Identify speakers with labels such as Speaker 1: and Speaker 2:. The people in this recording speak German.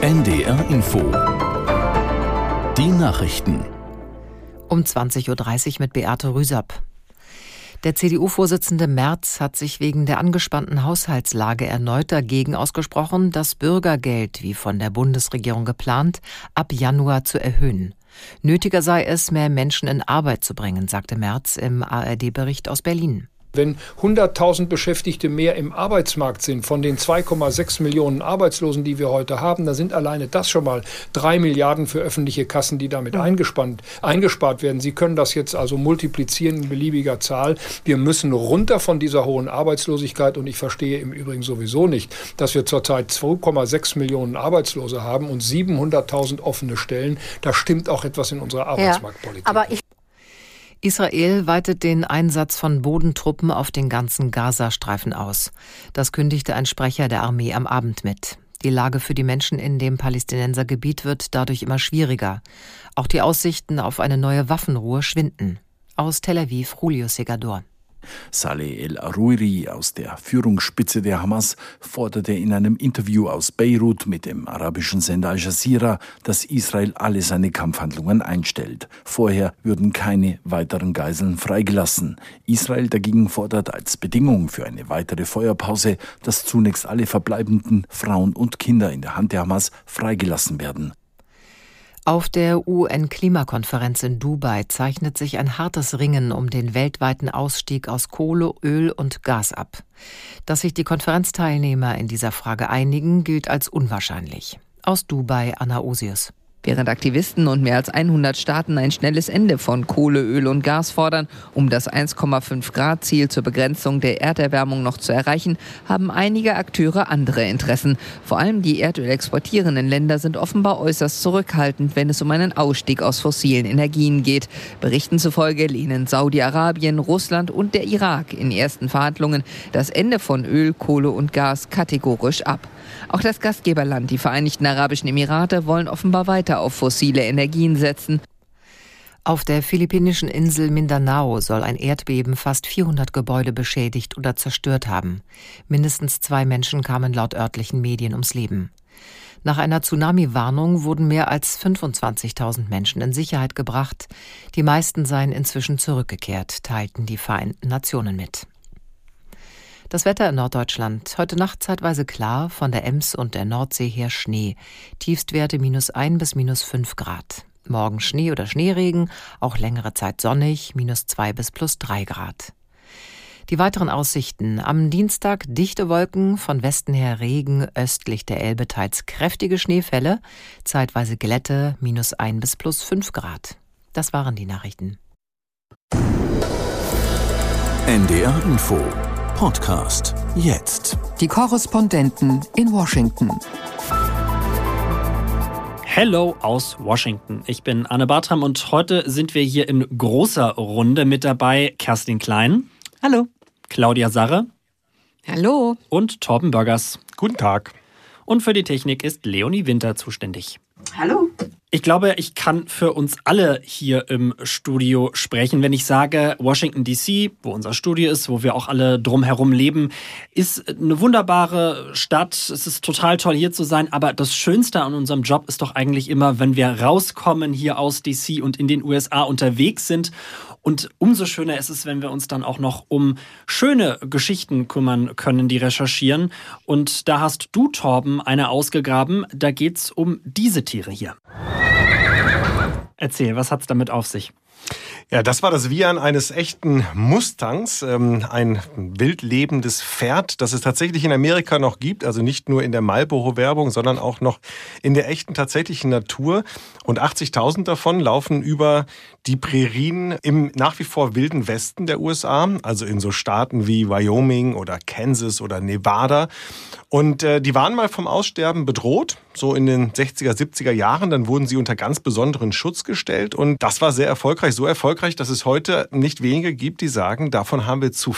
Speaker 1: NDR Info. Die Nachrichten.
Speaker 2: Um 20.30 Uhr mit Beate Rüsapp. Der CDU-Vorsitzende Merz hat sich wegen der angespannten Haushaltslage erneut dagegen ausgesprochen, das Bürgergeld, wie von der Bundesregierung geplant, ab Januar zu erhöhen. Nötiger sei es, mehr Menschen in Arbeit zu bringen, sagte Merz im ARD-Bericht aus Berlin.
Speaker 3: Wenn 100.000 Beschäftigte mehr im Arbeitsmarkt sind von den 2,6 Millionen Arbeitslosen, die wir heute haben, dann sind alleine das schon mal drei Milliarden für öffentliche Kassen, die damit eingespannt, eingespart werden. Sie können das jetzt also multiplizieren in beliebiger Zahl. Wir müssen runter von dieser hohen Arbeitslosigkeit und ich verstehe im Übrigen sowieso nicht, dass wir zurzeit 2,6 Millionen Arbeitslose haben und 700.000 offene Stellen. Da stimmt auch etwas in unserer Arbeitsmarktpolitik.
Speaker 2: Ja, Israel weitet den Einsatz von Bodentruppen auf den ganzen Gazastreifen aus. Das kündigte ein Sprecher der Armee am Abend mit. Die Lage für die Menschen in dem Palästinensergebiet wird dadurch immer schwieriger. Auch die Aussichten auf eine neue Waffenruhe schwinden. Aus Tel Aviv, Julio Segador.
Speaker 4: Saleh el-Aruiri aus der Führungsspitze der Hamas forderte in einem Interview aus Beirut mit dem arabischen Sender Al Jazeera, dass Israel alle seine Kampfhandlungen einstellt. Vorher würden keine weiteren Geiseln freigelassen. Israel dagegen fordert als Bedingung für eine weitere Feuerpause, dass zunächst alle verbleibenden Frauen und Kinder in der Hand der Hamas freigelassen werden.
Speaker 2: Auf der UN-Klimakonferenz in Dubai zeichnet sich ein hartes Ringen um den weltweiten Ausstieg aus Kohle, Öl und Gas ab. Dass sich die Konferenzteilnehmer in dieser Frage einigen, gilt als unwahrscheinlich. Aus Dubai Anna Osius.
Speaker 5: Während Aktivisten und mehr als 100 Staaten ein schnelles Ende von Kohle, Öl und Gas fordern, um das 1,5 Grad Ziel zur Begrenzung der Erderwärmung noch zu erreichen, haben einige Akteure andere Interessen. Vor allem die Erdöl exportierenden Länder sind offenbar äußerst zurückhaltend, wenn es um einen Ausstieg aus fossilen Energien geht. Berichten zufolge lehnen Saudi-Arabien, Russland und der Irak in ersten Verhandlungen das Ende von Öl, Kohle und Gas kategorisch ab. Auch das Gastgeberland, die Vereinigten Arabischen Emirate, wollen offenbar weiter auf fossile Energien setzen.
Speaker 2: Auf der philippinischen Insel Mindanao soll ein Erdbeben fast 400 Gebäude beschädigt oder zerstört haben. Mindestens zwei Menschen kamen laut örtlichen Medien ums Leben. Nach einer Tsunami-Warnung wurden mehr als 25.000 Menschen in Sicherheit gebracht. Die meisten seien inzwischen zurückgekehrt, teilten die Vereinten Nationen mit. Das Wetter in Norddeutschland. Heute Nacht zeitweise klar, von der Ems und der Nordsee her Schnee. Tiefstwerte minus ein bis minus fünf Grad. Morgen Schnee oder Schneeregen, auch längere Zeit sonnig, minus zwei bis plus drei Grad. Die weiteren Aussichten. Am Dienstag dichte Wolken, von Westen her Regen, östlich der Elbe teils kräftige Schneefälle, zeitweise Glätte, minus ein bis plus fünf Grad. Das waren die Nachrichten.
Speaker 1: NDR Info Podcast jetzt.
Speaker 6: Die Korrespondenten in Washington.
Speaker 7: Hello aus Washington. Ich bin Anne Bartram und heute sind wir hier in großer Runde mit dabei Kerstin Klein.
Speaker 8: Hallo.
Speaker 7: Claudia Sarre.
Speaker 8: Hallo.
Speaker 7: Und Torben Börgers.
Speaker 9: Guten Tag.
Speaker 7: Und für die Technik ist Leonie Winter zuständig.
Speaker 8: Hallo.
Speaker 7: Ich glaube, ich kann für uns alle hier im Studio sprechen, wenn ich sage, Washington DC, wo unser Studio ist, wo wir auch alle drumherum leben, ist eine wunderbare Stadt. Es ist total toll hier zu sein, aber das Schönste an unserem Job ist doch eigentlich immer, wenn wir rauskommen hier aus DC und in den USA unterwegs sind und umso schöner ist es, wenn wir uns dann auch noch um schöne Geschichten kümmern können, die recherchieren. Und da hast du, Torben, eine ausgegraben. Da geht es um diese Tiere hier. Erzähl, was hat es damit auf sich?
Speaker 9: Ja, das war das Wiehern eines echten Mustangs, ähm, ein wildlebendes Pferd, das es tatsächlich in Amerika noch gibt, also nicht nur in der Marlboro-Werbung, sondern auch noch in der echten tatsächlichen Natur. Und 80.000 davon laufen über die Prärien im nach wie vor wilden Westen der USA, also in so Staaten wie Wyoming oder Kansas oder Nevada. Und äh, die waren mal vom Aussterben bedroht, so in den 60er, 70er Jahren. Dann wurden sie unter ganz besonderen Schutz gestellt. Und das war sehr erfolgreich, so erfolgreich, dass es heute nicht wenige gibt, die sagen, davon haben wir zu